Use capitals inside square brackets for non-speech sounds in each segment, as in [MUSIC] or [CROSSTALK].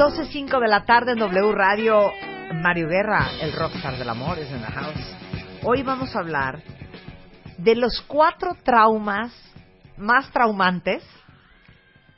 12.05 de la tarde en W Radio. Mario Guerra, el rockstar del amor, es en la house. Hoy vamos a hablar de los cuatro traumas más traumantes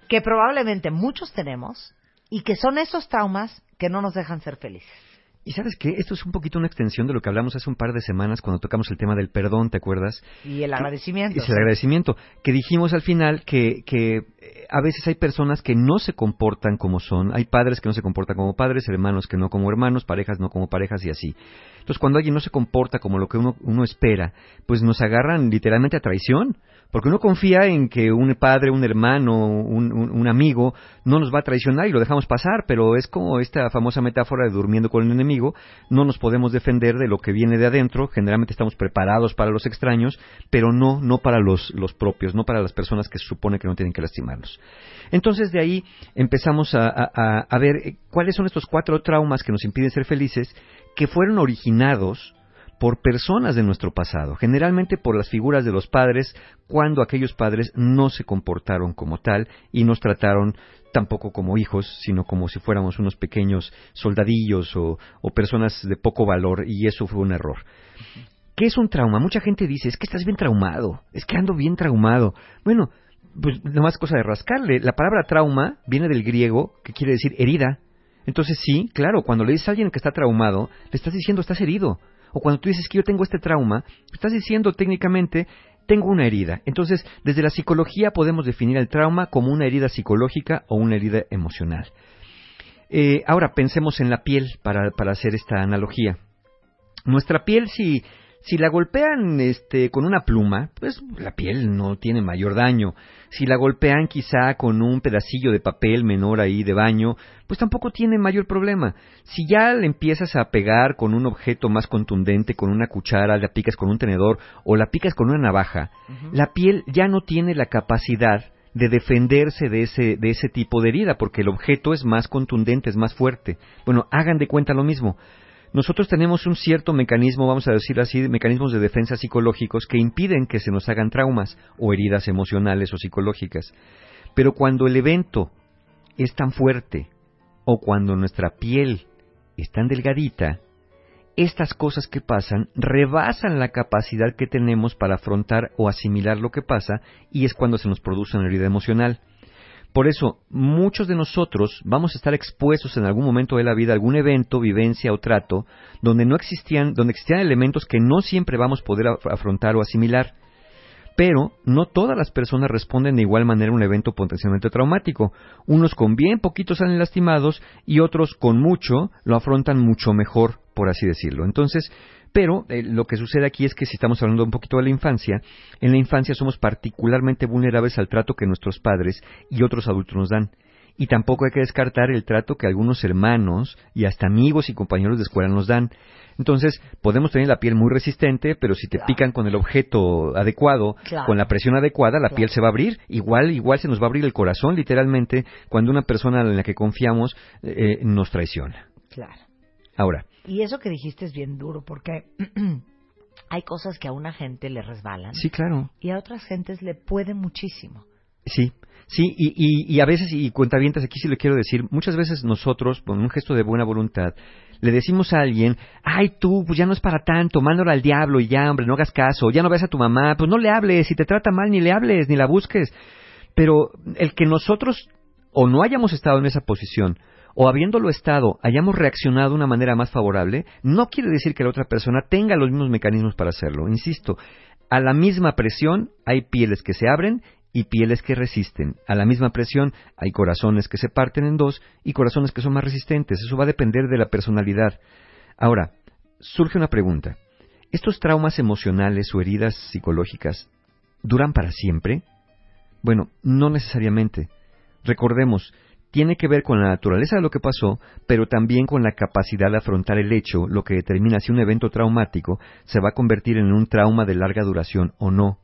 que probablemente muchos tenemos y que son esos traumas que no nos dejan ser felices. Y sabes qué, esto es un poquito una extensión de lo que hablamos hace un par de semanas cuando tocamos el tema del perdón, ¿te acuerdas? Y el agradecimiento. Es el agradecimiento, que dijimos al final que, que eh, a veces hay personas que no se comportan como son, hay padres que no se comportan como padres, hermanos que no como hermanos, parejas no como parejas y así. Entonces cuando alguien no se comporta como lo que uno, uno espera, pues nos agarran literalmente a traición. Porque uno confía en que un padre, un hermano, un, amigo no nos va a traicionar y lo dejamos pasar, pero es como esta famosa metáfora de durmiendo con el enemigo, no nos podemos defender de lo que viene de adentro, generalmente estamos preparados para los extraños, pero no, no para los, los propios, no para las personas que se supone que no tienen que lastimarnos. Entonces de ahí empezamos a, a, a ver cuáles son estos cuatro traumas que nos impiden ser felices, que fueron originados por personas de nuestro pasado, generalmente por las figuras de los padres, cuando aquellos padres no se comportaron como tal y nos trataron tampoco como hijos, sino como si fuéramos unos pequeños soldadillos o, personas de poco valor, y eso fue un error. ¿Qué es un trauma? Mucha gente dice, es que estás bien traumado, es que ando bien traumado. Bueno, pues nomás cosa de rascarle. La palabra trauma viene del griego, que quiere decir herida. Entonces sí, claro, cuando le dices a alguien que está traumado, le estás diciendo estás herido o cuando tú dices que yo tengo este trauma, estás diciendo técnicamente tengo una herida. Entonces, desde la psicología podemos definir el trauma como una herida psicológica o una herida emocional. Eh, ahora pensemos en la piel para, para hacer esta analogía. Nuestra piel, si, si la golpean este, con una pluma, pues la piel no tiene mayor daño. Si la golpean quizá con un pedacillo de papel menor ahí de baño, pues tampoco tiene mayor problema. Si ya le empiezas a pegar con un objeto más contundente, con una cuchara, la picas con un tenedor o la picas con una navaja, uh -huh. la piel ya no tiene la capacidad de defenderse de ese, de ese tipo de herida, porque el objeto es más contundente, es más fuerte. Bueno, hagan de cuenta lo mismo nosotros tenemos un cierto mecanismo, vamos a decir así, mecanismos de defensa psicológicos que impiden que se nos hagan traumas o heridas emocionales o psicológicas. Pero cuando el evento es tan fuerte o cuando nuestra piel es tan delgadita, estas cosas que pasan rebasan la capacidad que tenemos para afrontar o asimilar lo que pasa y es cuando se nos produce una herida emocional. Por eso, muchos de nosotros vamos a estar expuestos en algún momento de la vida a algún evento, vivencia o trato donde no existían, donde existían elementos que no siempre vamos a poder afrontar o asimilar. Pero no todas las personas responden de igual manera a un evento potencialmente traumático. Unos con bien poquitos salen lastimados y otros con mucho lo afrontan mucho mejor, por así decirlo. Entonces, pero eh, lo que sucede aquí es que si estamos hablando un poquito de la infancia, en la infancia somos particularmente vulnerables al trato que nuestros padres y otros adultos nos dan. Y tampoco hay que descartar el trato que algunos hermanos y hasta amigos y compañeros de escuela nos dan. Entonces, podemos tener la piel muy resistente, pero si te claro. pican con el objeto adecuado, claro. con la presión adecuada, la claro. piel se va a abrir. Igual, igual se nos va a abrir el corazón, literalmente, cuando una persona en la que confiamos eh, nos traiciona. Claro. Ahora, y eso que dijiste es bien duro, porque [CLEARS THROAT] hay cosas que a una gente le resbalan. Sí, claro. Y a otras gentes le puede muchísimo. Sí, sí, y, y, y a veces, y cuentavientas, aquí sí le quiero decir, muchas veces nosotros, con un gesto de buena voluntad, le decimos a alguien, ay tú, pues ya no es para tanto, mándalo al diablo y ya, hombre, no hagas caso, ya no ves a tu mamá, pues no le hables, si te trata mal, ni le hables, ni la busques. Pero el que nosotros o no hayamos estado en esa posición, o habiéndolo estado, hayamos reaccionado de una manera más favorable, no quiere decir que la otra persona tenga los mismos mecanismos para hacerlo. Insisto, a la misma presión hay pieles que se abren y pieles que resisten. A la misma presión hay corazones que se parten en dos y corazones que son más resistentes. Eso va a depender de la personalidad. Ahora, surge una pregunta. ¿Estos traumas emocionales o heridas psicológicas duran para siempre? Bueno, no necesariamente. Recordemos, tiene que ver con la naturaleza de lo que pasó, pero también con la capacidad de afrontar el hecho, lo que determina si un evento traumático se va a convertir en un trauma de larga duración o no.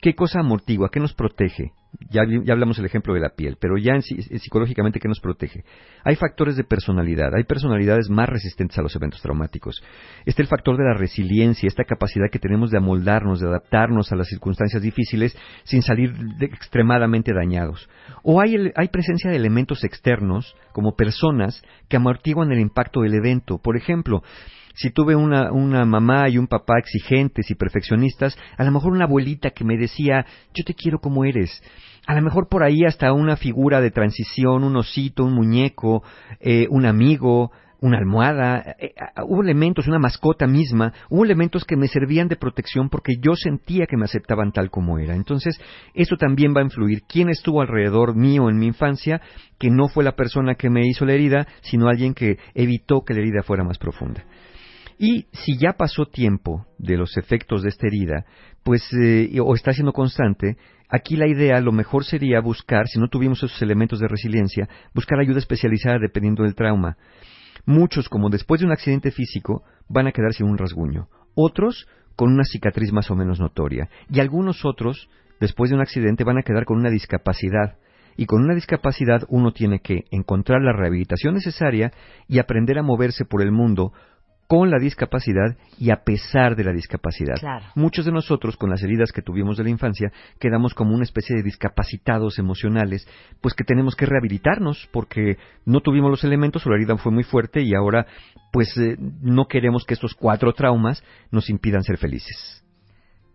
¿Qué cosa amortigua? ¿Qué nos protege? Ya, hablamos el ejemplo de la piel, pero ya en, psicológicamente, ¿qué nos protege? Hay factores de personalidad, hay personalidades más resistentes a los eventos traumáticos. Está el factor de la resiliencia, esta capacidad que tenemos de amoldarnos, de adaptarnos a las circunstancias difíciles sin salir extremadamente dañados. O hay, hay presencia de elementos externos, como personas, que amortiguan el impacto del evento. Por ejemplo, si tuve una, mamá y un papá exigentes y perfeccionistas, a lo mejor una abuelita que me decía, yo te quiero como eres. A lo mejor por ahí hasta una figura de transición, un osito, un muñeco, eh, un amigo, una almohada, eh, eh, hubo elementos, una mascota misma, hubo elementos que me servían de protección porque yo sentía que me aceptaban tal como era. Entonces, eso también va a influir. ¿Quién estuvo alrededor mío en mi infancia? Que no fue la persona que me hizo la herida, sino alguien que evitó que la herida fuera más profunda. Y si ya pasó tiempo de los efectos de esta herida, pues, eh, o está siendo constante, aquí la idea, lo mejor sería buscar, si no tuvimos esos elementos de resiliencia, buscar ayuda especializada dependiendo del trauma. Muchos, como después de un accidente físico, van a quedar sin un rasguño. Otros, con una cicatriz más o menos notoria. Y algunos otros, después de un accidente, van a quedar con una discapacidad. Y con una discapacidad uno tiene que encontrar la rehabilitación necesaria y aprender a moverse por el mundo con la discapacidad y a pesar de la discapacidad. Muchos de nosotros, con las heridas que tuvimos de la infancia, quedamos como una especie de discapacitados emocionales, pues que tenemos que rehabilitarnos porque no tuvimos los elementos o la herida fue muy fuerte y ahora pues eh, no queremos que estos cuatro traumas nos impidan ser felices.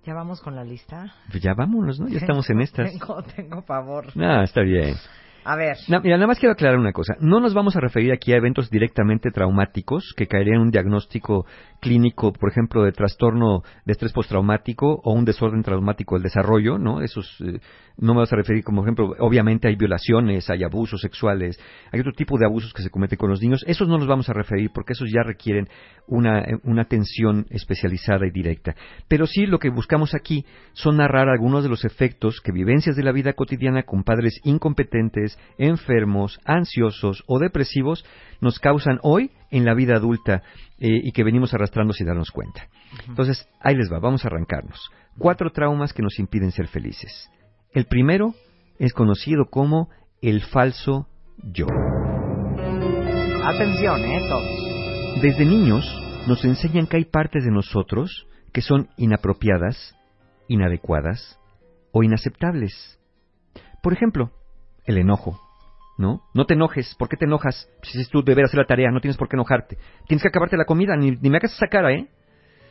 ¿Ya vamos con la lista? Pues ya vámonos, ¿no? Ya [LAUGHS] estamos en estas. Tengo, tengo favor. Ah, está bien. A ver. mira, nada más quiero aclarar una cosa. No nos vamos a referir aquí a eventos directamente traumáticos que caerían en un diagnóstico clínico, por ejemplo, de trastorno de estrés postraumático o un desorden traumático del desarrollo, ¿no? Esos eh, no me vas a referir como ejemplo, obviamente hay violaciones, hay abusos sexuales, hay otro tipo de abusos que se cometen con los niños. Esos no nos vamos a referir porque esos ya requieren una, una atención especializada y directa. Pero sí lo que buscamos aquí son narrar algunos de los efectos que vivencias de la vida cotidiana con padres incompetentes, enfermos, ansiosos o depresivos nos causan hoy en la vida adulta eh, y que venimos arrastrando sin darnos cuenta. Entonces, ahí les va, vamos a arrancarnos. Cuatro traumas que nos impiden ser felices. El primero es conocido como el falso yo. Atención, ¿eh? Todos. Desde niños nos enseñan que hay partes de nosotros que son inapropiadas, inadecuadas o inaceptables. Por ejemplo, el enojo. ¿No? No te enojes. ¿Por qué te enojas? Si tú deber hacer la tarea, no tienes por qué enojarte. Tienes que acabarte la comida, ni, ni me hagas esa cara, ¿eh?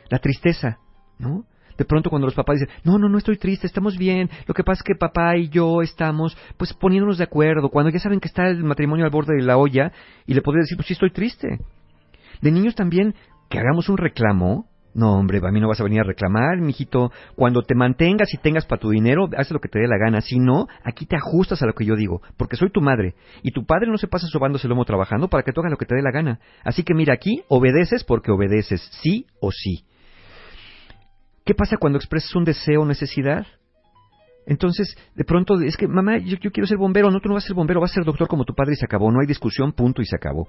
La tristeza, ¿no? de pronto cuando los papás dicen, no, no, no estoy triste, estamos bien, lo que pasa es que papá y yo estamos pues poniéndonos de acuerdo, cuando ya saben que está el matrimonio al borde de la olla y le podría decir, pues sí estoy triste. De niños también, que hagamos un reclamo, no, hombre, a mí no vas a venir a reclamar, mijito. Cuando te mantengas y tengas para tu dinero, haz lo que te dé la gana. Si no, aquí te ajustas a lo que yo digo, porque soy tu madre. Y tu padre no se pasa sobándose el lomo trabajando para que tú hagas lo que te dé la gana. Así que mira, aquí obedeces porque obedeces, sí o sí. ¿Qué pasa cuando expresas un deseo o necesidad? Entonces, de pronto, es que, mamá, yo, quiero ser bombero, no, tú no vas a ser bombero, vas a ser doctor como tu padre y se acabó, no hay discusión, punto y se acabó.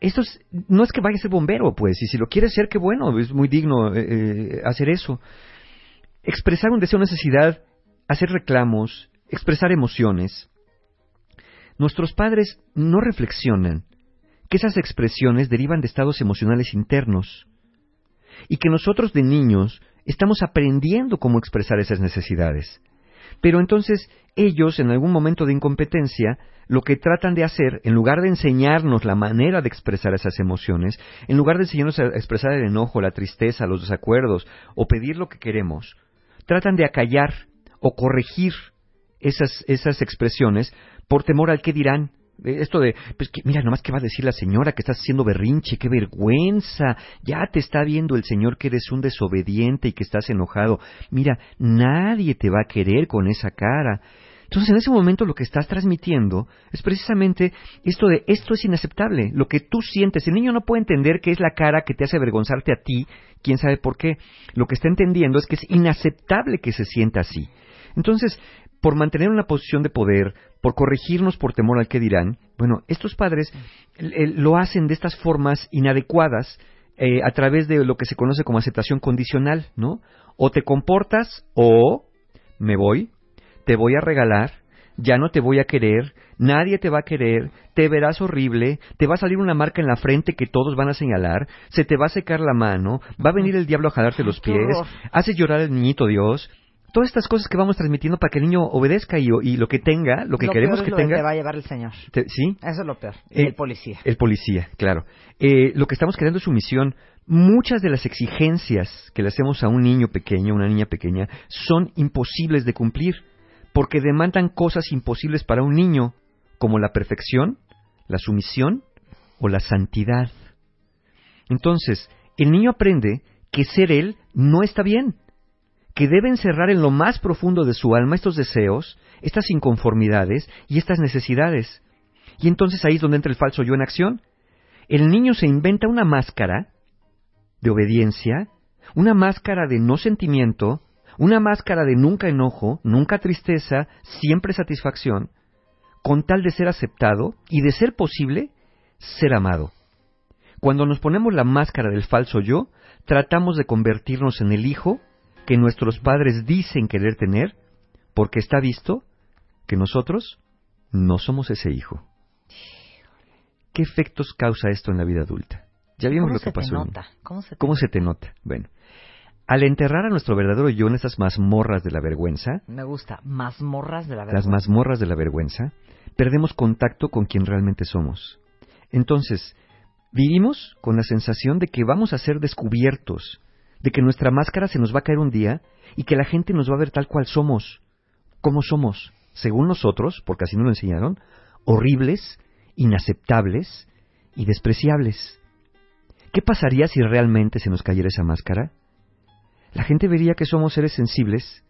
Esto no es que vaya a ser bombero, pues, y si lo quieres ser, qué bueno, es muy digno eh, eh, hacer eso. Expresar un deseo necesidad, hacer reclamos, expresar emociones. Nuestros padres no reflexionan que esas expresiones derivan de estados emocionales internos y que nosotros de niños estamos aprendiendo cómo expresar esas necesidades. Pero entonces ellos, en algún momento de incompetencia, lo que tratan de hacer, en lugar de enseñarnos la manera de expresar esas emociones, en lugar de enseñarnos a expresar el enojo, la tristeza, los desacuerdos, o pedir lo que queremos, tratan de acallar o corregir esas, esas expresiones por temor al que dirán. Esto de, pues que, mira, nomás que va a decir la señora que estás haciendo berrinche, qué vergüenza, ya te está viendo el Señor que eres un desobediente y que estás enojado. Mira, nadie te va a querer con esa cara. Entonces, en ese momento lo que estás transmitiendo es precisamente esto de esto es inaceptable, lo que tú sientes. El niño no puede entender que es la cara que te hace avergonzarte a ti, quién sabe por qué. Lo que está entendiendo es que es inaceptable que se sienta así. Entonces, por mantener una posición de poder, por corregirnos por temor al que dirán, bueno, estos padres eh, lo hacen de estas formas inadecuadas eh, a través de lo que se conoce como aceptación condicional, ¿no? O te comportas o me voy, te voy a regalar, ya no te voy a querer, nadie te va a querer, te verás horrible, te va a salir una marca en la frente que todos van a señalar, se te va a secar la mano, va a venir el diablo a jalarte los pies, haces llorar al niñito Dios. Todas estas cosas que vamos transmitiendo para que el niño obedezca y, y lo que tenga, lo que Lo queremos peor es que lo que tenga. te va a llevar el señor. te- ¿Sí? Eso es lo peor. Eh, el policía. El policía, claro. Eh, lo que estamos creando es sumisión. Muchas de las exigencias que le hacemos a un niño pequeño, una niña pequeña, son imposibles de cumplir, porque demandan cosas imposibles para un niño, como la perfección, la sumisión o la santidad. Entonces, el niño aprende que ser él no está bien, que debe encerrar en lo más profundo de su alma estos deseos, estas inconformidades y estas necesidades. Y entonces ahí es donde entra el falso yo en acción. El niño se inventa una máscara de obediencia, una máscara de no sentimiento, una máscara de nunca enojo, nunca tristeza, siempre satisfacción, con tal de ser aceptado y de ser posible, ser amado. Cuando nos ponemos la máscara del falso yo, tratamos de convertirnos en el hijo que nuestros padres dicen querer tener, porque está visto que nosotros no somos ese hijo. ¿Qué efectos causa esto en la vida adulta? Ya vimos ¿Cómo lo se que te pasó. nota? ¿Cómo se te ¿Cómo se te nota? Bueno, al enterrar a nuestro verdadero yo en esas mazmorras de la vergüenza, Me gusta. Mazmorras de la verdad. las mazmorras de la vergüenza, perdemos contacto con quien realmente somos. Entonces, vivimos con la sensación de que vamos a ser descubiertos, de que nuestra máscara se nos va a caer un día y que la gente nos va a ver tal cual somos, como somos, según nosotros, porque así nos lo enseñaron, horribles, inaceptables y despreciables. ¿Qué pasaría si realmente se nos cayera esa máscara? La gente vería que somos seres sensibles,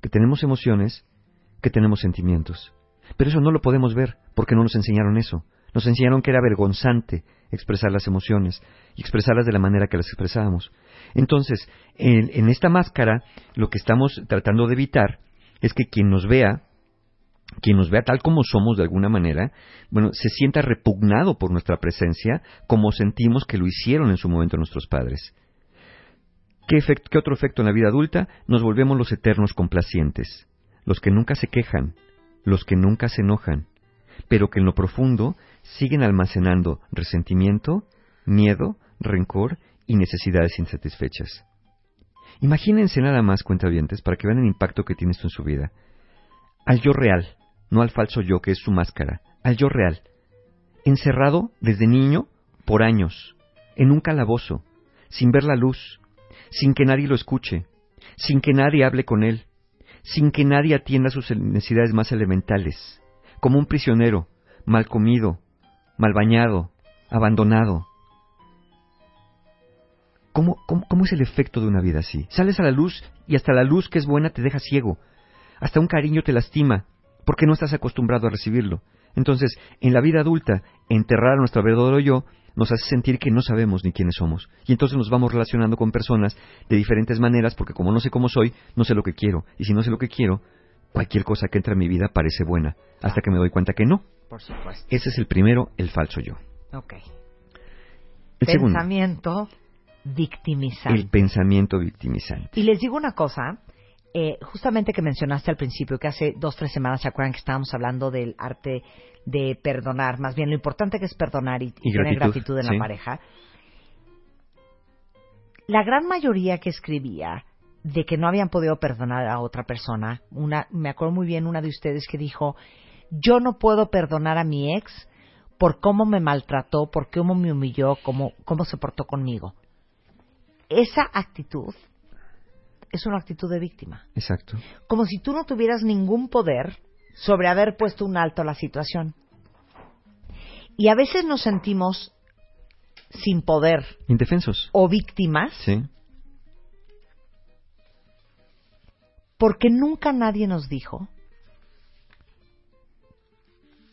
que tenemos emociones, que tenemos sentimientos. Pero eso no lo podemos ver porque no nos enseñaron eso. Nos enseñaron que era vergonzante expresar las emociones y expresarlas de la manera que las expresábamos. Entonces, en, esta máscara, lo que estamos tratando de evitar es que quien nos vea, quien nos vea tal como somos de alguna manera, bueno, se sienta repugnado por nuestra presencia, como sentimos que lo hicieron en su momento nuestros padres. ¿Qué, efect- qué otro efecto en la vida adulta? Nos volvemos los eternos complacientes, los que nunca se quejan, los que nunca se enojan, pero que en lo profundo siguen almacenando resentimiento, miedo, rencor y necesidades insatisfechas. Imagínense nada más, cuentavientes, para que vean el impacto que tiene esto en su vida. Al yo real, no al falso yo que es su máscara, al yo real, encerrado desde niño por años, en un calabozo, sin ver la luz, sin que nadie lo escuche, sin que nadie hable con él, sin que nadie atienda sus necesidades más elementales, como un prisionero, mal comido, mal bañado, abandonado. ¿Cómo, cómo, cómo es el efecto de una vida así? Sales a la luz y hasta la luz que es buena te deja ciego. Hasta un cariño te lastima porque no estás acostumbrado a recibirlo. Entonces, en la vida adulta, enterrar a nuestro verdadero yo nos hace sentir que no sabemos ni quiénes somos. Y entonces nos vamos relacionando con personas de diferentes maneras porque como no sé cómo soy, no sé lo que quiero. Y si no sé lo que quiero, cualquier cosa que entra en mi vida parece buena, hasta que me doy cuenta que no. Por supuesto. Ese es el primero, el falso yo. Ok. El segundo, Pensamiento victimizante. el pensamiento victimizante. Y les digo una cosa, eh, justamente que mencionaste al principio, que hace dos, tres semanas, ¿se acuerdan que estábamos hablando del arte de perdonar? Más bien, lo importante que es perdonar y, y Y tener gratitud, gratitud en sí. la pareja. La gran mayoría que escribía de que no habían podido perdonar a otra persona, una, me acuerdo muy bien una de ustedes que dijo, yo no puedo perdonar a mi ex por cómo me maltrató, por cómo me humilló, cómo, cómo se portó conmigo. Esa actitud es una actitud de víctima. Exacto. Como si tú no tuvieras ningún poder sobre haber puesto un alto a la situación. Y a veces nos sentimos sin poder Indefensos. o víctimas Sí. porque nunca nadie nos dijo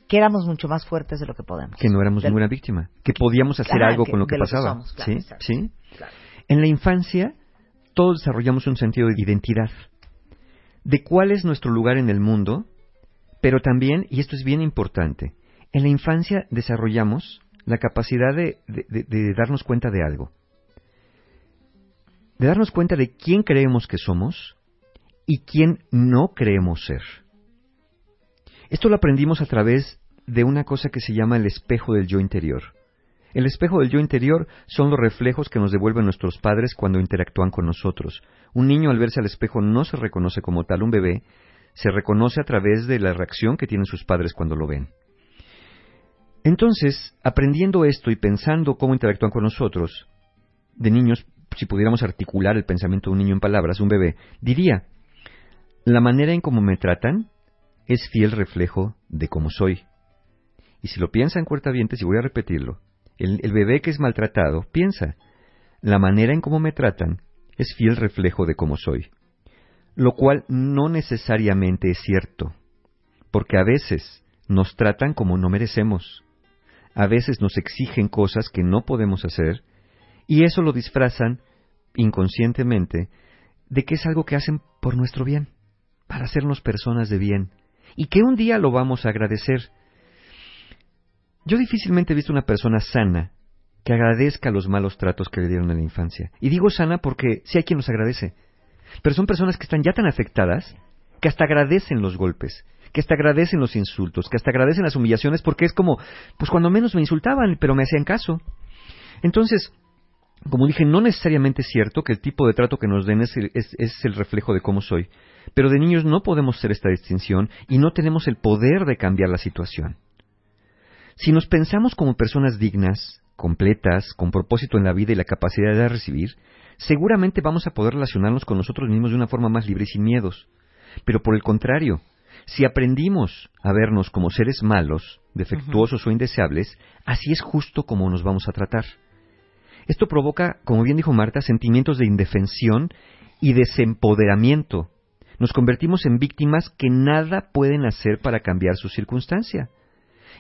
que éramos mucho más fuertes de lo que podemos. Que no éramos Del- ninguna víctima. Que podíamos hacer algo que- con lo que lo que pasaba. somos, claro, ¿Sí? ¿Sí? En la infancia, todos desarrollamos un sentido de identidad. De cuál es nuestro lugar en el mundo, pero también, y esto es bien importante, en la infancia desarrollamos la capacidad de darnos cuenta de algo. De darnos cuenta de quién creemos que somos y quién no creemos ser. Esto lo aprendimos a través de una cosa que se llama el espejo del yo interior. El espejo del yo interior son los reflejos que nos devuelven nuestros padres cuando interactúan con nosotros. Un niño al verse al espejo no se reconoce como tal, un bebé se reconoce a través de la reacción que tienen sus padres cuando lo ven. Entonces, aprendiendo esto y pensando cómo interactúan con nosotros, de niños, si pudiéramos articular el pensamiento de un niño en palabras, un bebé, diría, la manera en cómo me tratan es fiel reflejo de cómo soy. Y si lo piensa en cuentavientes, y voy a repetirlo, el, bebé que es maltratado piensa, la manera en cómo me tratan es fiel reflejo de cómo soy. Lo cual no necesariamente es cierto, porque a veces nos tratan como no merecemos, a veces nos exigen cosas que no podemos hacer, y eso lo disfrazan inconscientemente de que es algo que hacen por nuestro bien, para hacernos personas de bien, y que un día lo vamos a agradecer. Yo difícilmente he visto una persona sana que agradezca los malos tratos que le dieron en la infancia. Y digo sana porque sí hay quien los agradece. Pero son personas que están ya tan afectadas que hasta agradecen los golpes, que hasta agradecen los insultos, que hasta agradecen las humillaciones porque es como, pues cuando menos me insultaban, pero me hacían caso. Entonces, como dije, no necesariamente es cierto que el tipo de trato que nos den es el, es- el reflejo de cómo soy, pero de niños no podemos hacer esta distinción y no tenemos el poder de cambiar la situación. Si nos pensamos como personas dignas, completas, con propósito en la vida y la capacidad de recibir, seguramente vamos a poder relacionarnos con nosotros mismos de una forma más libre y sin miedos. Pero por el contrario, si aprendimos a vernos como seres malos, defectuosos o indeseables, así es justo como nos vamos a tratar. Esto provoca, como bien dijo Marta, sentimientos de indefensión y desempoderamiento. Nos convertimos en víctimas que nada pueden hacer para cambiar su circunstancia.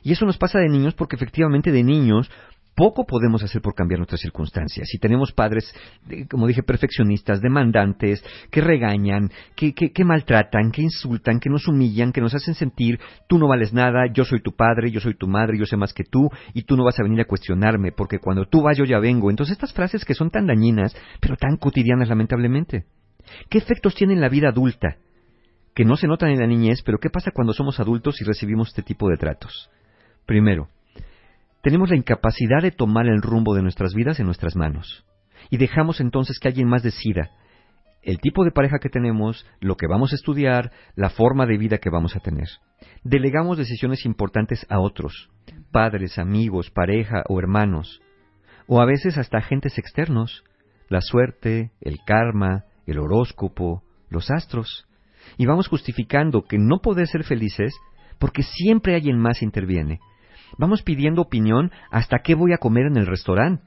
Y eso nos pasa de niños porque efectivamente de niños poco podemos hacer por cambiar nuestras circunstancias. Si tenemos padres, eh, como dije, perfeccionistas, demandantes, que regañan, que, que, que maltratan, que insultan, que nos humillan, que nos hacen sentir, tú no vales nada, yo soy tu padre, yo soy tu madre, yo sé más que tú, y tú no vas a venir a cuestionarme, porque cuando tú vas yo ya vengo. Entonces estas frases que son tan dañinas, pero tan cotidianas lamentablemente. ¿Qué efectos tiene en la vida adulta? Que no se notan en la niñez, pero ¿qué pasa cuando somos adultos y recibimos este tipo de tratos? Primero, tenemos la incapacidad de tomar el rumbo de nuestras vidas en nuestras manos. Y dejamos entonces que alguien más decida el tipo de pareja que tenemos, lo que vamos a estudiar, la forma de vida que vamos a tener. Delegamos decisiones importantes a otros, padres, amigos, pareja o hermanos, o a veces hasta agentes externos, la suerte, el karma, el horóscopo, los astros. Y vamos justificando que no poder ser felices porque siempre alguien más interviene. Vamos pidiendo opinión hasta qué voy a comer en el restaurante.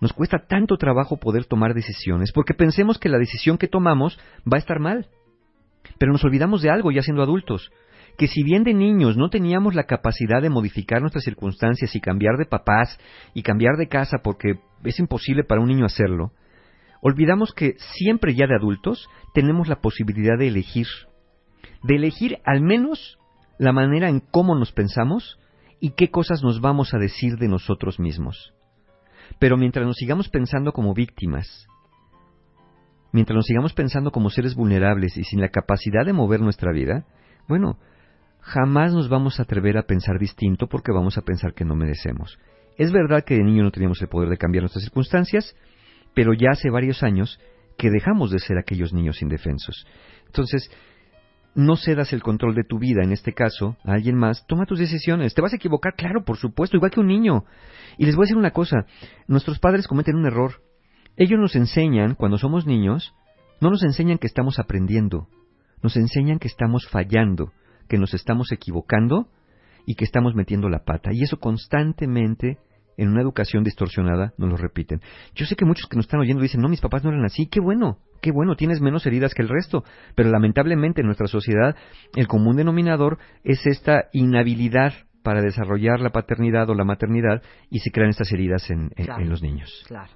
Nos cuesta tanto trabajo poder tomar decisiones porque pensemos que la decisión que tomamos va a estar mal. Pero nos olvidamos de algo ya siendo adultos, que si bien de niños no teníamos la capacidad de modificar nuestras circunstancias y cambiar de papás y cambiar de casa porque es imposible para un niño hacerlo, olvidamos que siempre ya de adultos tenemos la posibilidad de elegir, de elegir al menos la manera en cómo nos pensamos y qué cosas nos vamos a decir de nosotros mismos. Pero mientras nos sigamos pensando como víctimas, mientras nos sigamos pensando como seres vulnerables y sin la capacidad de mover nuestra vida, bueno, jamás nos vamos a atrever a pensar distinto porque vamos a pensar que no merecemos. Es verdad que de niño no teníamos el poder de cambiar nuestras circunstancias, pero ya hace varios años que dejamos de ser aquellos niños indefensos. Entonces, no cedas el control de tu vida, en este caso, a alguien más, toma tus decisiones. ¿Te vas a equivocar? Claro, por supuesto, igual que un niño. Y les voy a decir una cosa, nuestros padres cometen un error. Ellos nos enseñan, cuando somos niños, no nos enseñan que estamos aprendiendo, nos enseñan que estamos fallando, que nos estamos equivocando y que estamos metiendo la pata. Y eso constantemente en una educación distorsionada nos lo repiten. Yo sé que muchos que nos están oyendo dicen, no, mis papás no eran así, qué bueno, qué bueno, tienes menos heridas que el resto. Pero lamentablemente en nuestra sociedad el común denominador es esta inhabilidad para desarrollar la paternidad o la maternidad y se crean estas heridas en, en- Claro. en los niños. Claro.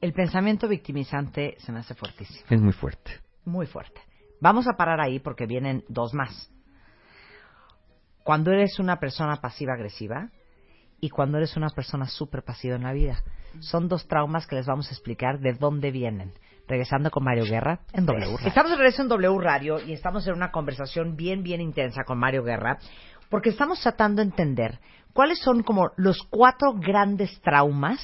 El pensamiento victimizante se me hace fuertísimo. Es muy fuerte. Muy fuerte. Vamos a parar ahí porque vienen dos más. Cuando eres una persona pasiva-agresiva y cuando eres una persona súper pasiva en la vida. Son dos traumas que les vamos a explicar de dónde vienen. Regresando con Mario Guerra en W Radio. Estamos de regreso en W Radio y estamos en una conversación bien, bien intensa con Mario Guerra porque estamos tratando de entender cuáles son como los cuatro grandes traumas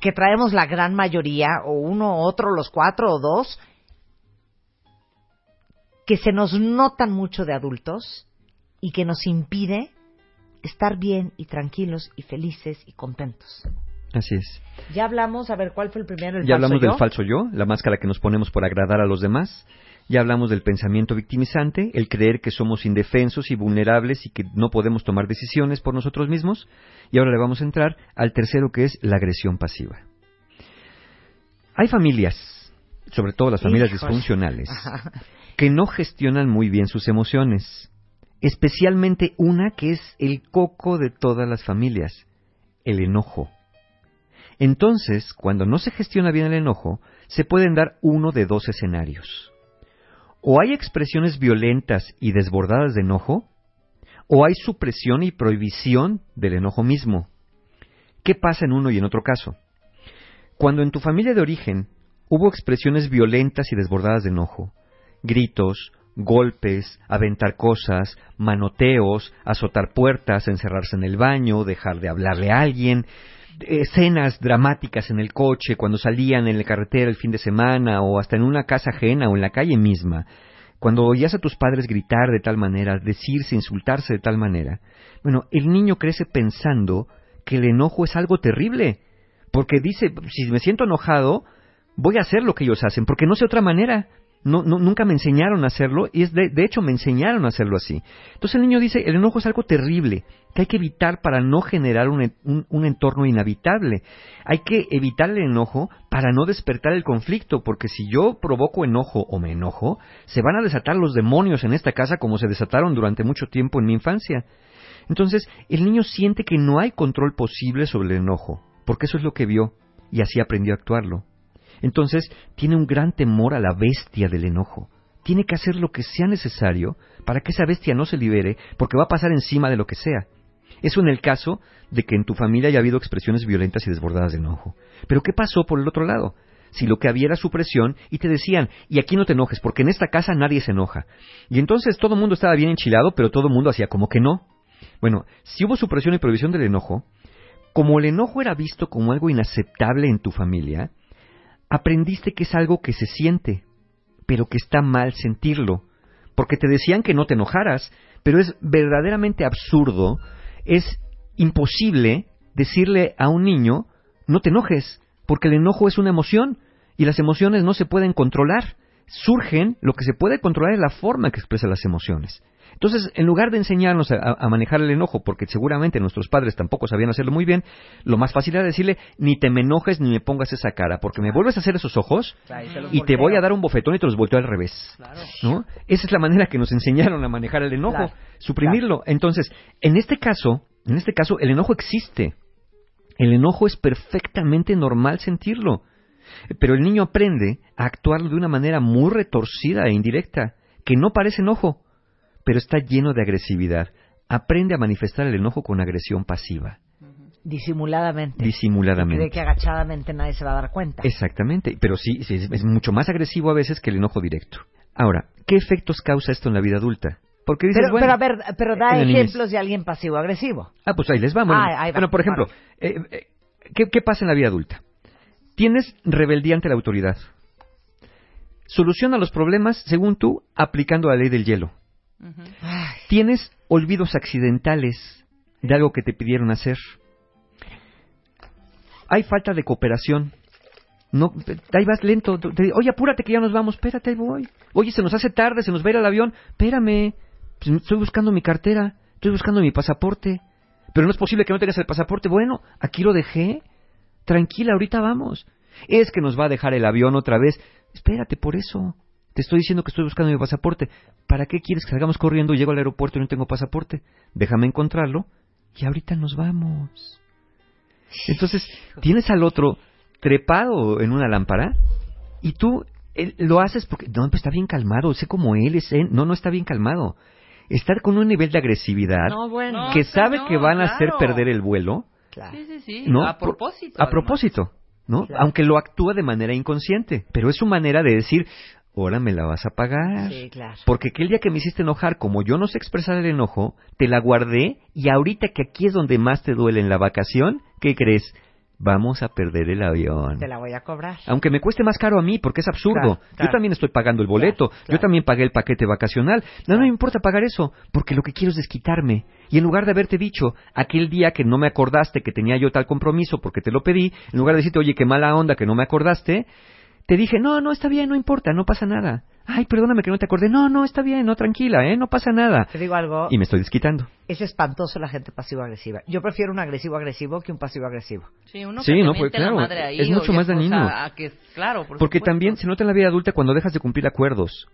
que traemos la gran mayoría, o uno, otro, los cuatro o dos, que se nos notan mucho de adultos y que nos impide estar bien y tranquilos y felices y contentos. Así es. Ya hablamos, a ver, ¿cuál fue el primero? ¿El ya falso hablamos yo? del falso yo, la máscara que nos ponemos por agradar a los demás. Ya hablamos del pensamiento victimizante, el creer que somos indefensos y vulnerables y que no podemos tomar decisiones por nosotros mismos. Y ahora le vamos a entrar al tercero que es la agresión pasiva. Hay familias, sobre todo las familias Híjole. disfuncionales, [LAUGHS] que no gestionan muy bien sus emociones. Especialmente una que es el coco de todas las familias, el enojo. Entonces, cuando no se gestiona bien el enojo, se pueden dar uno de dos escenarios. O hay expresiones violentas y desbordadas de enojo, o hay supresión y prohibición del enojo mismo. ¿Qué pasa en uno y en otro caso? Cuando en tu familia de origen hubo expresiones violentas y desbordadas de enojo, gritos, golpes, aventar cosas, manoteos, azotar puertas, encerrarse en el baño, dejar de hablarle a alguien, escenas dramáticas en el coche, cuando salían en la carretera el fin de semana o hasta en una casa ajena o en la calle misma, cuando oías a tus padres gritar de tal manera, decirse, insultarse de tal manera, bueno, el niño crece pensando que el enojo es algo terrible, porque dice, si me siento enojado, voy a hacer lo que ellos hacen, porque no sé otra manera. No, no, nunca me enseñaron a hacerlo y es de, de hecho me enseñaron a hacerlo así. Entonces el niño dice, el enojo es algo terrible que hay que evitar para no generar un, un- un entorno inhabitable. Hay que evitar el enojo para no despertar el conflicto, porque si yo provoco enojo o me enojo, se van a desatar los demonios en esta casa como se desataron durante mucho tiempo en mi infancia. Entonces, el niño siente que no hay control posible sobre el enojo, porque eso es lo que vio, y así aprendió a actuarlo. Entonces, tiene un gran temor a la bestia del enojo. Tiene que hacer lo que sea necesario para que esa bestia no se libere, porque va a pasar encima de lo que sea. Eso en el caso de que en tu familia haya habido expresiones violentas y desbordadas de enojo. Pero ¿qué pasó por el otro lado? Si lo que había era supresión y te decían, y aquí no te enojes, porque en esta casa nadie se enoja. Y entonces todo el mundo estaba bien enchilado, pero todo el mundo hacía como que no. Bueno, si hubo supresión y prohibición del enojo, como el enojo era visto como algo inaceptable en tu familia, aprendiste que es algo que se siente, pero que está mal sentirlo, porque te decían que no te enojaras, pero es verdaderamente absurdo, es imposible decirle a un niño, no te enojes, porque el enojo es una emoción y las emociones no se pueden controlar. Surgen, lo que se puede controlar es la forma que expresa las emociones. Entonces, en lugar de enseñarnos a, a manejar el enojo, porque seguramente nuestros padres tampoco sabían hacerlo muy bien, lo más fácil era decirle, ni te me enojes ni me pongas esa cara, porque me vuelves a hacer esos ojos y te voy a dar un bofetón y te los volteo al revés. ¿no? Esa es la manera que nos enseñaron a manejar el enojo, Claro. suprimirlo. Entonces, en este caso, en este caso, el enojo existe. El enojo es perfectamente normal sentirlo. Pero el niño aprende a actuarlo de una manera muy retorcida e indirecta, que no parece enojo, pero está lleno de agresividad. Aprende a manifestar el enojo con agresión pasiva, Disimuladamente. disimuladamente. Cree que agachadamente nadie se va a dar cuenta. Exactamente, pero sí, sí, es, mucho más agresivo a veces que el enojo directo. Ahora, ¿qué efectos causa esto en la vida adulta? Porque dices, pero, bueno, pero a ver, pero da ejemplos de alguien pasivo-agresivo. Ah, pues ahí les va. Bueno, Ah, va. bueno, por ejemplo, eh, eh, ¿qué, qué pasa en la vida adulta? Tienes rebeldía ante la autoridad. Soluciona los problemas, según tú, aplicando la ley del hielo. Tienes olvidos accidentales de algo que te pidieron hacer. Hay falta de cooperación. No, ahí vas lento. te- Oye, apúrate que ya nos vamos. Espérate, ahí voy. Oye, se nos hace tarde, se nos va a ir el avión. Espérame. Pues, estoy buscando mi cartera, estoy buscando mi pasaporte. Pero no es posible que no tengas el pasaporte. Bueno, aquí lo dejé. Tranquila, ahorita vamos. Es que nos va a dejar el avión otra vez. Espérate, por eso. Te estoy diciendo que estoy buscando mi pasaporte. ¿Para qué quieres que salgamos corriendo y llego al aeropuerto y no tengo pasaporte? Déjame encontrarlo y ahorita nos vamos. Entonces, tienes al otro trepado en una lámpara y tú él, lo haces porque no, pues está bien calmado, sé como él es, él. no, no está bien calmado. Estar con un nivel de agresividad No, bueno. que No, sabe no, que van a hacer perder el vuelo, Claro. Sí, sí, sí. ¿no? A propósito. A además. propósito, ¿no? Claro. Aunque lo actúa de manera inconsciente, pero es su manera de decir, ahora me la vas a pagar. Sí, claro. Porque aquel día que me hiciste enojar, como yo no sé expresar el enojo, te la guardé y ahorita que aquí es donde más te duele en la vacación, ¿qué crees? Vamos a perder el avión. Te la voy a cobrar. Aunque me cueste más caro a mí, porque es absurdo. Claro, claro. Yo también estoy pagando el boleto. Yo también pagué el paquete vacacional. No, no me importa pagar eso, porque lo que quiero es desquitarme. Y en lugar de haberte dicho, aquel día que no me acordaste que tenía yo tal compromiso porque te lo pedí, en lugar de decirte, oye, qué mala onda que no me acordaste, te dije, no, no, está bien, no importa, no pasa nada. Ay, perdóname que no te acordé. No, no, está bien, no, tranquila, ¿eh? No pasa nada. Te digo algo, Y me estoy desquitando. es espantoso la gente pasivo-agresiva. Yo prefiero un agresivo-agresivo que un pasivo-agresivo. Sí, uno Sí, que no, pues, la madre ahí, es mucho más sea, dañino. a que, claro, por Porque supuesto. también se nota en la vida adulta cuando dejas de cumplir acuerdos.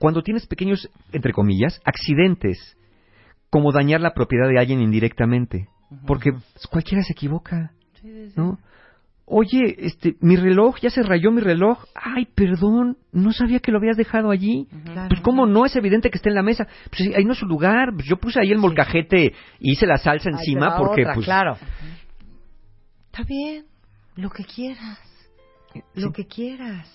Cuando tienes pequeños, entre comillas, accidentes, como dañar la propiedad de alguien indirectamente. Porque cualquiera se equivoca, Sí, sí, sí. ¿no? Oye, este, mi reloj, ya se rayó mi reloj. Ay, perdón, no sabía que lo habías dejado allí. Claro. Pues cómo no es evidente que esté en la mesa. Pues sí, ahí no es su lugar. Pues yo puse ahí el molcajete y hice la salsa encima porque otra, pues claro. Está bien, lo que quieras, lo que quieras.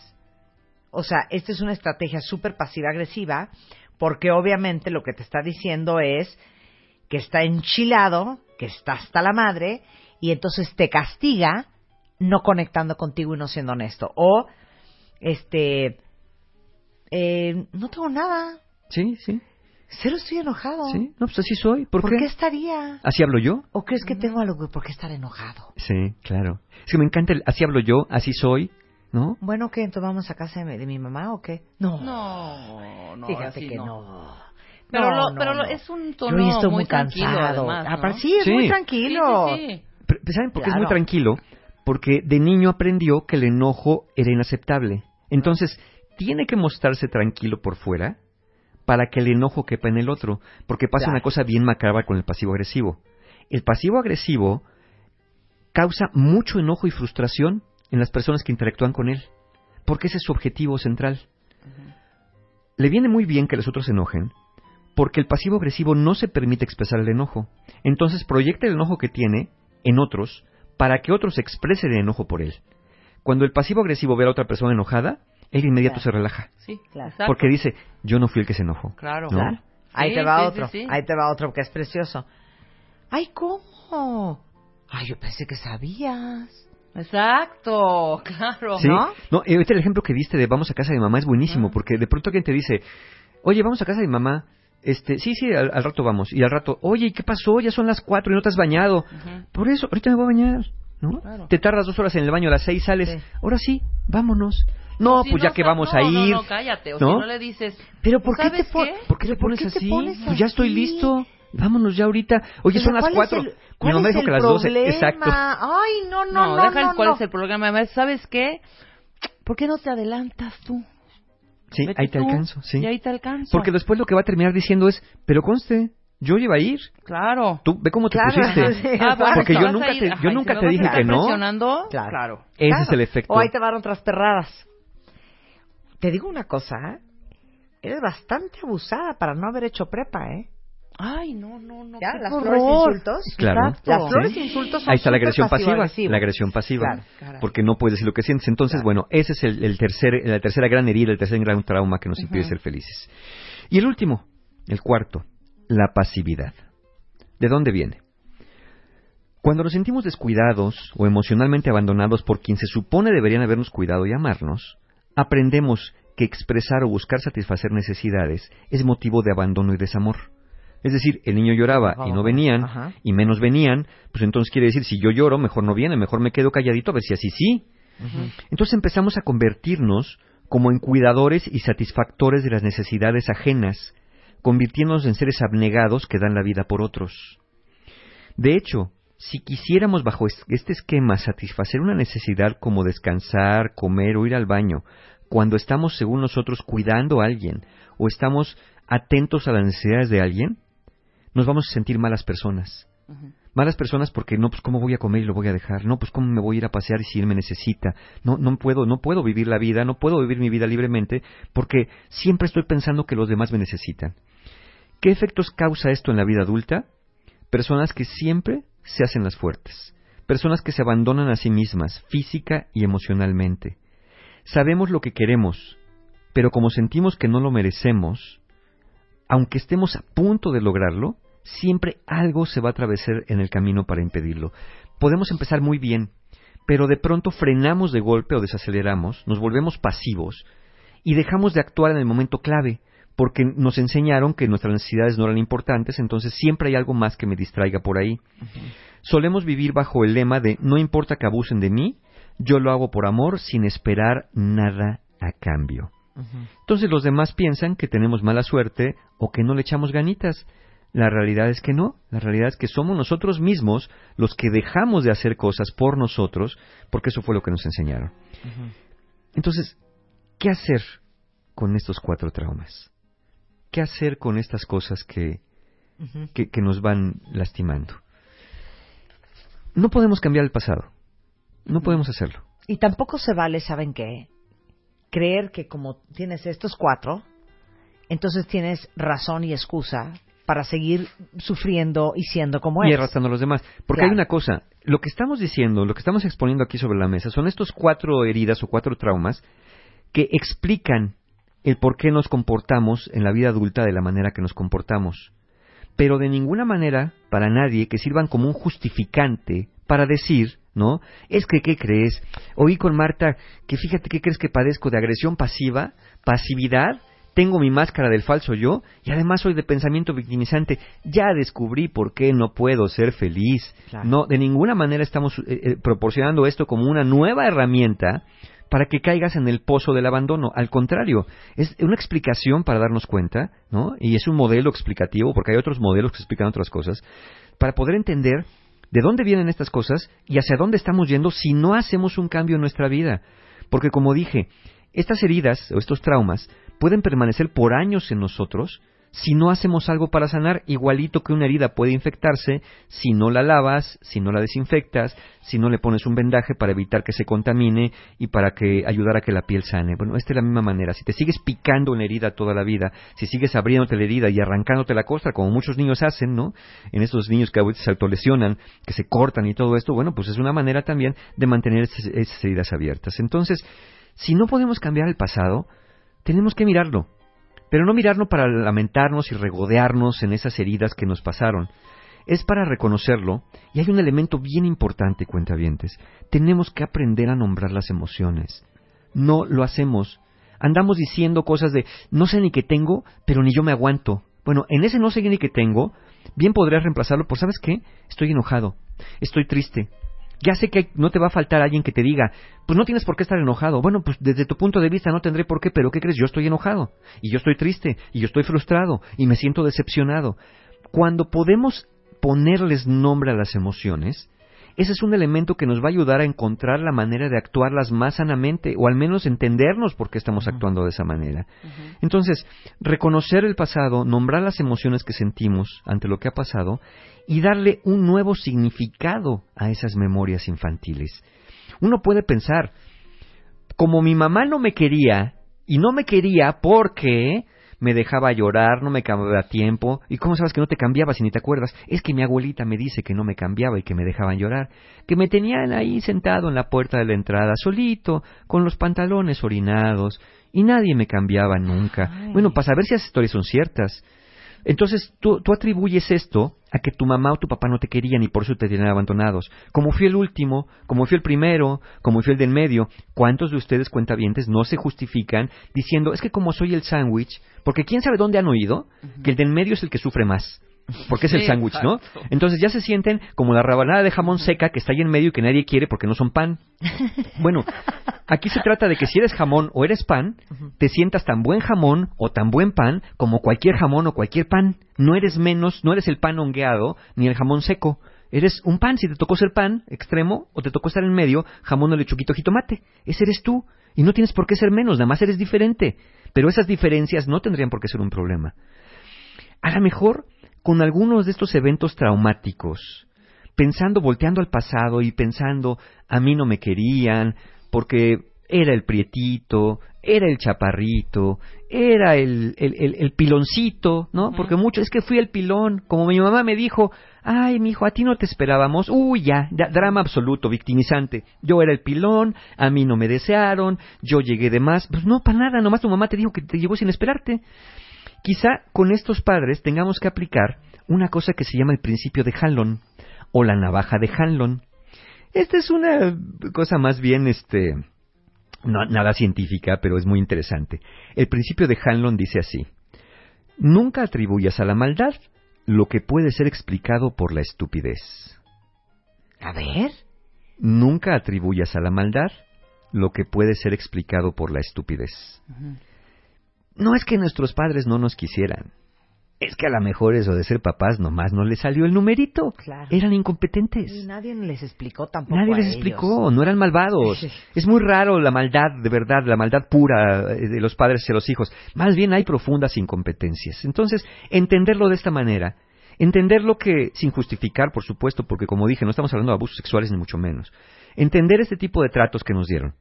O sea, esta es una estrategia súper pasiva-agresiva porque obviamente lo que te está diciendo es que está enchilado, que está hasta la madre y entonces te castiga no conectando contigo y no siendo honesto. O, este, eh, no tengo nada, sí, sí, cero estoy enojado. sí. No, pues así soy. ¿Por, ¿Por qué? qué estaría? ¿Así hablo yo? ¿O crees que tengo algo por qué estar enojado? Sí, claro. Es que me encanta el así hablo yo, así soy, ¿no? Bueno, ¿qué? ¿Entonces vamos a casa de mi, de mi mamá o qué? No. No, no, Fíjate así que no. no. Pero, No, lo, no, pero lo- es un tono muy, muy tranquilo, cansado. además, ¿no? Aparte, sí, es Sí. muy tranquilo. sí, sí. Pero, ¿Saben por qué es muy tranquilo? Porque de niño aprendió que el enojo era inaceptable. Entonces, tiene que mostrarse tranquilo por fuera para que el enojo quepa en el otro. Porque pasa Claro. una cosa bien macabra con el pasivo-agresivo. El pasivo-agresivo causa mucho enojo y frustración en las personas que interactúan con él. Porque ese es su objetivo central. Le viene muy bien que los otros se enojen, porque el pasivo agresivo no se permite expresar el enojo. Entonces proyecta el enojo que tiene en otros para que otros expresen el enojo por él. Cuando el pasivo agresivo ve a la otra persona enojada, él de inmediato Claro. se relaja. Sí, Claro. Porque dice, yo no fui el que se enojó. Claro. ¿No? Claro. Ahí Sí, te va sí, otro. sí, sí. Ahí te va otro que es precioso. Ay, ¿cómo? Ay, yo pensé que sabías. Exacto, [LAUGHS] claro. ¿Sí? ¿No? No, ahorita el ejemplo que diste de vamos a casa de mamá es buenísimo, Ah. porque de pronto alguien te dice, oye, vamos a casa de mamá. Este, sí, sí, al, al rato vamos. Y al rato, oye, ¿y ¿qué pasó? Ya son las cuatro y no te has bañado. Ujú. Por eso, ahorita me voy a bañar, ¿no? Claro. Te tardas dos horas en el baño, a las seis sales. Sí. Ahora sí, vámonos. No, Si pues ya que vamos no, a ir. No, no, cállate. O ¿no? si no le dices. Pero ¿por qué ¿sabes te pones? qué? ¿Por qué te ¿Pero por pones qué te así? pones Pues ya estoy así? listo. Vámonos ya ahorita. Oye, son las ¿cuál es cuatro. el- Mi mamá dijo que el las doce. problema? Exacto. Ay, no, no, No, no, deja no, cuál no. es el programa. Además, ¿sabes qué? ¿Por qué no te adelantas tú? Sí, Vete ahí te tú, alcanzo, sí. Y ahí te alcanzo. Porque después lo que va a terminar diciendo es, pero conste, yo iba a ir. Claro. Tú, ve cómo te Claro, pusiste. [LAUGHS] sí. Ah, Porque yo nunca te- ajá, yo y si nunca te dije que no. Claro. claro. Ese Claro. es el efecto. O ahí te van otras perradas. Te digo una cosa, ¿eh? Eres bastante abusada para no haber hecho prepa, ¿eh? Ay, no, no, no. Ya, las horror. flores e insultos. Claro. Exacto. Las flores Sí. e insultos son Ahí está la agresión pasiva, la agresión pasiva, Claro. Porque no puedes decir lo que sientes. Entonces, Claro. bueno, ese es el, el tercer, la tercera gran herida, el tercer gran trauma que nos impide ser felices. Y el último, el cuarto, la pasividad. ¿De dónde viene? Cuando nos sentimos descuidados o emocionalmente abandonados por quien se supone deberían habernos cuidado y amarnos, aprendemos que expresar o buscar satisfacer necesidades es motivo de abandono y desamor. Es decir, el niño lloraba y no venían, Ajá. y menos venían, pues entonces quiere decir, si yo lloro, mejor no viene, mejor me quedo calladito a ver si así sí. Entonces empezamos a convertirnos como en cuidadores y satisfactores de las necesidades ajenas, convirtiéndonos en seres abnegados que dan la vida por otros. De hecho, si quisiéramos bajo este esquema satisfacer una necesidad como descansar, comer o ir al baño, cuando estamos, según nosotros, cuidando a alguien o estamos atentos a las necesidades de alguien, nos vamos a sentir malas personas. Malas personas porque no, pues cómo voy a comer y lo voy a dejar, no, pues cómo me voy a ir a pasear y si él me necesita, no, no puedo, no puedo vivir la vida, no puedo vivir mi vida libremente porque siempre estoy pensando que los demás me necesitan. ¿Qué efectos causa esto en la vida adulta? Personas que siempre se hacen las fuertes, personas que se abandonan a sí mismas, física y emocionalmente. Sabemos lo que queremos, pero como sentimos que no lo merecemos, aunque estemos a punto de lograrlo, siempre algo se va a atravesar en el camino para impedirlo. Podemos empezar muy bien, pero de pronto frenamos de golpe o desaceleramos, nos volvemos pasivos y dejamos de actuar en el momento clave, porque nos enseñaron que nuestras necesidades no eran importantes, entonces siempre hay algo más que me distraiga por ahí. Solemos vivir bajo el lema de no importa que abusen de mí, yo lo hago por amor sin esperar nada a cambio. Entonces los demás piensan que tenemos mala suerte o que no le echamos ganitas. La realidad es que no, la realidad es que somos nosotros mismos los que dejamos de hacer cosas por nosotros, porque eso fue lo que nos enseñaron. Entonces, ¿qué hacer con estos cuatro traumas? ¿Qué hacer con estas cosas que, que, que nos van lastimando? No podemos cambiar el pasado, no podemos hacerlo. Y tampoco se vale, ¿saben qué? Creer que como tienes estos cuatro, entonces tienes razón y excusa para seguir sufriendo y siendo como y es. arrastrando a los demás. Porque Claro. hay una cosa, lo que estamos diciendo, lo que estamos exponiendo aquí sobre la mesa, son estos cuatro heridas o cuatro traumas que explican el por qué nos comportamos en la vida adulta de la manera que nos comportamos. Pero de ninguna manera, para nadie, que sirvan como un justificante para decir, ¿no? Es que, ¿qué crees? Oí con Marta que fíjate que crees que padezco de agresión pasiva, pasividad, tengo mi máscara del falso yo y además soy de pensamiento victimizante. Ya descubrí por qué no puedo ser feliz. Claro. No, de ninguna manera estamos eh, eh, proporcionando esto como una nueva herramienta para que caigas en el pozo del abandono. Al contrario, es una explicación para darnos cuenta, ¿no? Y es un modelo explicativo, porque hay otros modelos que explican otras cosas, para poder entender de dónde vienen estas cosas y hacia dónde estamos yendo si no hacemos un cambio en nuestra vida. Porque como dije, estas heridas o estos traumas pueden permanecer por años en nosotros si no hacemos algo para sanar, igualito que una herida puede infectarse si no la lavas, si no la desinfectas, si no le pones un vendaje para evitar que se contamine y para que ayudar a que la piel sane. Bueno, esta es la misma manera. Si te sigues picando una herida toda la vida, si sigues abriéndote la herida y arrancándote la costra, como muchos niños hacen, ¿no? En estos niños que a veces se autolesionan, que se cortan y todo esto, bueno, pues es una manera también de mantener esas, esas heridas abiertas. Entonces, si no podemos cambiar el pasado, tenemos que mirarlo. Pero no mirarlo para lamentarnos y regodearnos en esas heridas que nos pasaron. Es para reconocerlo, y hay un elemento bien importante, cuentavientes. Tenemos que aprender a nombrar las emociones. No lo hacemos. Andamos diciendo cosas de no sé ni qué tengo, pero ni yo me aguanto. Bueno, en ese no sé ni qué tengo, bien podrías reemplazarlo por ¿sabes qué? Estoy enojado, estoy triste, ya sé que no te va a faltar alguien que te diga, pues no tienes por qué estar enojado. Bueno, pues desde tu punto de vista no tendré por qué, pero ¿qué crees? Yo estoy enojado, y yo estoy triste, y yo estoy frustrado, y me siento decepcionado. Cuando podemos ponerles nombre a las emociones, ese es un elemento que nos va a ayudar a encontrar la manera de actuarlas más sanamente, o al menos entendernos por qué estamos actuando de esa manera. Entonces, reconocer el pasado, nombrar las emociones que sentimos ante lo que ha pasado, y darle un nuevo significado a esas memorias infantiles. Uno puede pensar, como mi mamá no me quería, y no me quería porque me dejaba llorar, no me cambiaba tiempo, y cómo sabes que no te cambiaba si ni te acuerdas, es que mi abuelita me dice que no me cambiaba y que me dejaban llorar, que me tenían ahí sentado en la puerta de la entrada, solito, con los pantalones orinados, y nadie me cambiaba nunca. Bueno, para saber si esas historias son ciertas. Entonces tú, tú atribuyes esto a que tu mamá o tu papá no te querían y por eso te tienen abandonados. Como fui el último, como fui el primero, como fui el del medio, ¿cuántos de ustedes cuentavientes no se justifican diciendo es que como soy el sándwich, porque quién sabe dónde han oído que el del medio es el que sufre más? Porque es el sándwich, ¿no? Entonces ya se sienten como la rabanada de jamón seca que está ahí en medio y que nadie quiere porque no son pan. [LAUGHS] Bueno, aquí se trata de que si eres jamón o eres pan, te sientas tan buen jamón o tan buen pan como cualquier jamón o cualquier pan. No eres menos, no eres el pan hongueado ni el jamón seco. Eres un pan, si te tocó ser pan extremo o te tocó estar en medio, jamón o lechuquito jitomate. Ese eres tú. Y no tienes por qué ser menos, nada más eres diferente. Pero esas diferencias no tendrían por qué ser un problema. A lo mejor, con algunos de estos eventos traumáticos, pensando, volteando al pasado y pensando, a mí no me querían, porque era el prietito, era el chaparrito, era el, el, el- el piloncito, ¿no? Porque mucho, es que fui el pilón, como mi mamá me dijo, ay, mi hijo, a ti no te esperábamos, uy, ya, da- drama absoluto, victimizante, yo era el pilón, a mí no me desearon, yo llegué de más, pues no, para nada, nomás tu mamá te dijo que te llegó sin esperarte. Quizá con estos padres tengamos que aplicar una cosa que se llama el principio de Hanlon o la navaja de Hanlon. Esta es una cosa más bien, este, no, nada científica, pero es muy interesante. El principio de Hanlon dice así: Nunca atribuyas a la maldad lo que puede ser explicado por la estupidez. A ver. Nunca atribuyas a la maldad lo que puede ser explicado por la estupidez. No es que nuestros padres no nos quisieran. Es que a lo mejor eso de ser papás nomás no les salió el numerito. Claro. Eran incompetentes. Y nadie les explicó tampoco. Nadie a les ellos. explicó, no eran malvados. [LAUGHS] Es muy raro la maldad, de verdad, la maldad pura eh, de los padres hacia los hijos. Más bien hay profundas incompetencias. Entonces, entenderlo de esta manera, entenderlo que, sin justificar, por supuesto, porque como dije, no estamos hablando de abusos sexuales ni mucho menos. Entender este tipo de tratos que nos dieron.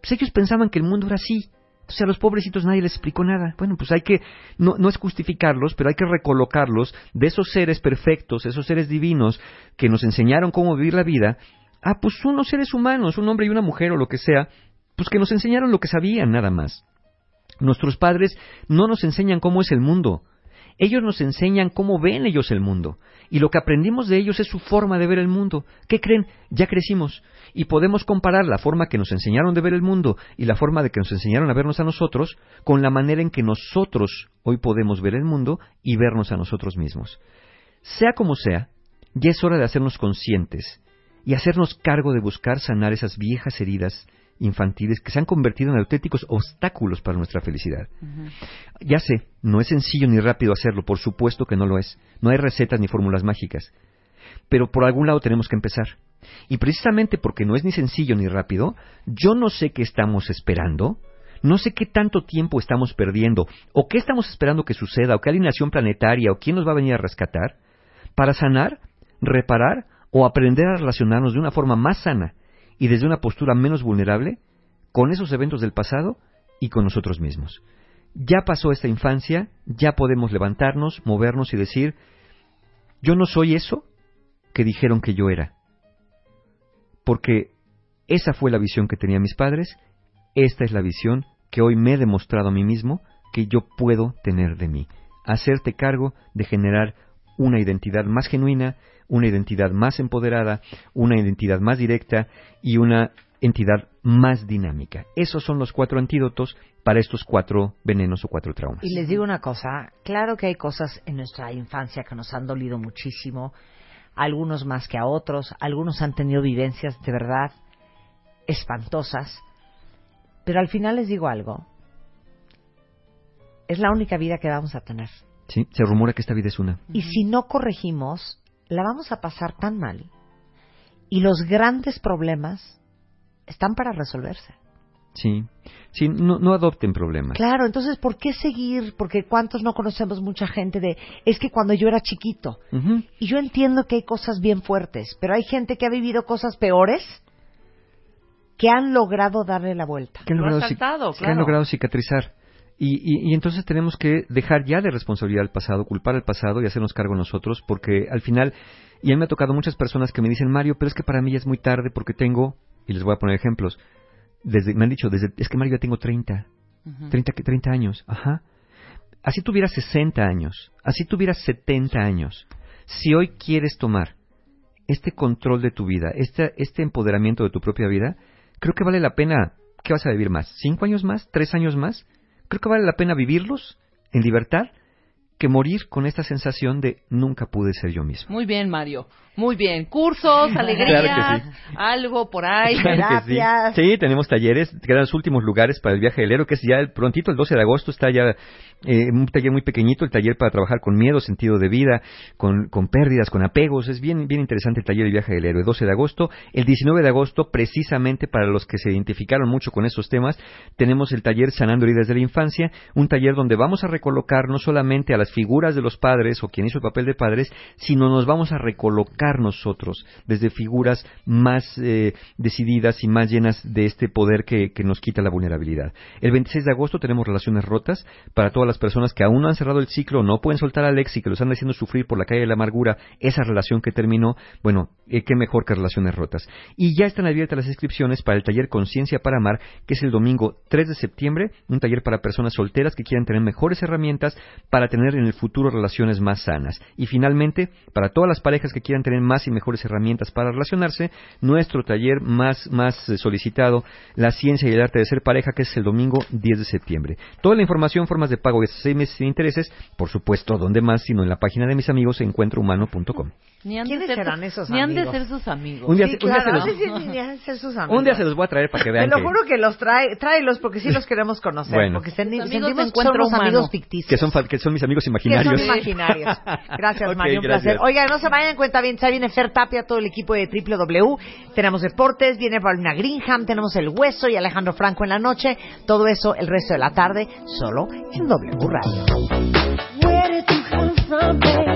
Pues ellos pensaban que el mundo era así. Entonces a los pobrecitos nadie les explicó nada. Bueno, pues hay que, no, no es justificarlos, pero hay que recolocarlos de esos seres perfectos, esos seres divinos que nos enseñaron cómo vivir la vida, a pues unos seres humanos, un hombre y una mujer o lo que sea, pues que nos enseñaron lo que sabían nada más. Nuestros padres no nos enseñan cómo es el mundo. Ellos nos enseñan cómo ven ellos el mundo. Y lo que aprendimos de ellos es su forma de ver el mundo. ¿Qué creen? Ya crecimos. Y podemos comparar la forma que nos enseñaron de ver el mundo y la forma de que nos enseñaron a vernos a nosotros con la manera en que nosotros hoy podemos ver el mundo y vernos a nosotros mismos. Sea como sea, ya es hora de hacernos conscientes y hacernos cargo de buscar sanar esas viejas heridas infantiles que se han convertido en auténticos obstáculos para nuestra felicidad. Ya sé, no es sencillo ni rápido hacerlo, por supuesto que no lo es. No hay recetas ni fórmulas mágicas. Pero por algún lado tenemos que empezar. Y precisamente porque no es ni sencillo ni rápido, yo no sé qué estamos esperando, no sé qué tanto tiempo estamos perdiendo, o qué estamos esperando que suceda, o qué alineación planetaria, o quién nos va a venir a rescatar, para sanar, reparar o aprender a relacionarnos de una forma más sana y desde una postura menos vulnerable con esos eventos del pasado y con nosotros mismos. Ya pasó esta infancia, ya podemos levantarnos, movernos y decir, yo no soy eso que dijeron que yo era. Porque esa fue la visión que tenían mis padres, esta es la visión que hoy me he demostrado a mí mismo que yo puedo tener de mí. Hacerte cargo de generar una identidad más genuina, una identidad más empoderada, una identidad más directa y una entidad más dinámica. Esos son los cuatro antídotos para estos cuatro venenos o cuatro traumas. Y les digo una cosa, claro que hay cosas en nuestra infancia que nos han dolido muchísimo, algunos más que a otros, algunos han tenido vivencias de verdad espantosas, pero al final les digo algo, es la única vida que vamos a tener. Sí, se rumora que esta vida es una. Y si no corregimos, la vamos a pasar tan mal. Y los grandes problemas están para resolverse. Sí, sí, no, no adopten problemas. Claro, entonces, ¿por qué seguir? Porque cuántos no conocemos mucha gente de, es que cuando yo era chiquito, Ujú. y yo entiendo que hay cosas bien fuertes, pero hay gente que ha vivido cosas peores que han logrado darle la vuelta. que han Lo han logrado, cic- saltado, que han claro. logrado cicatrizar. Y, y, y entonces tenemos que dejar ya de responsabilidad al pasado, culpar al pasado y hacernos cargo nosotros, porque al final, y a mí me ha tocado muchas personas que me dicen, Mario, pero es que para mí ya es muy tarde porque tengo, y les voy a poner ejemplos, desde, me han dicho, desde, es que Mario ya tengo 30, 30, que- 30 años, ajá. Así tuvieras 60 años, así tuvieras 70 años, si hoy quieres tomar este control de tu vida, este, este empoderamiento de tu propia vida, creo que vale la pena, ¿qué vas a vivir más? ¿Cinco años más? ¿Tres años más? Creo que vale la pena vivirlos en libertad que morir con esta sensación de nunca pude ser yo mismo. Muy bien, Mario. Muy bien. Cursos, alegrías, Claro algo por ahí. Claro. Sí, tenemos talleres, quedan los últimos lugares para el viaje del héroe, que es ya el prontito, el 12 de agosto, está ya eh, un taller muy pequeñito, el taller para trabajar con miedo, sentido de vida, con, con pérdidas, con apegos, es bien, bien interesante el taller del viaje del héroe, 12 de agosto. El 19 de agosto, precisamente para los que se identificaron mucho con esos temas, tenemos el taller Sanando Heridas de la Infancia, un taller donde vamos a recolocar no solamente a las figuras de los padres o quien hizo el papel de padres, sino nos vamos a recolocar nosotros desde figuras más eh, decididas y más llenas de este poder que, nos quita la vulnerabilidad. El 26 de agosto tenemos relaciones rotas para todas las personas que aún no han cerrado el ciclo, no pueden soltar a Alex y que los están haciendo sufrir por la calle de la amargura, esa relación que terminó, bueno, eh, qué mejor que relaciones rotas. Y ya están abiertas las inscripciones para el taller Conciencia para Amar, que es el domingo 3 de septiembre, un taller para personas solteras que quieran tener mejores herramientas para tener en el futuro relaciones más sanas. Y finalmente, para todas las parejas que quieran tener más y mejores herramientas para relacionarse, nuestro taller más, más eh, solicitado, La Ciencia y el Arte de Ser Pareja, que es el domingo 10 de septiembre. Toda la información, formas de pago de seis meses sin intereses, por supuesto, donde más, sino en la página de mis amigos encuentrohumano.com. Ni han de ¿Quiénes ser serán esos Ni han de amigos? ser sus amigos. Un día, Sí, un día claro. se los, No sé si ni han de ser sus amigos. un día se los voy a traer para que Te vean lo que, juro que los trae, tráelos porque sí los queremos conocer. Bueno. Porque sen- sentimos de que son encuentro los humano. amigos ficticios. que son, fa- que son mis amigos Que imaginarios. son imaginarios. Gracias, [LAUGHS] Ok, Mario, un gracias. placer. Oiga, no se vayan en cuenta bien, ya viene Fer Tapia, todo el equipo de W. Tenemos deportes, viene Paulina Greenham, tenemos El Hueso y Alejandro Franco en la noche. Todo eso el resto de la tarde, solo en W Radio. Where did you come from, baby?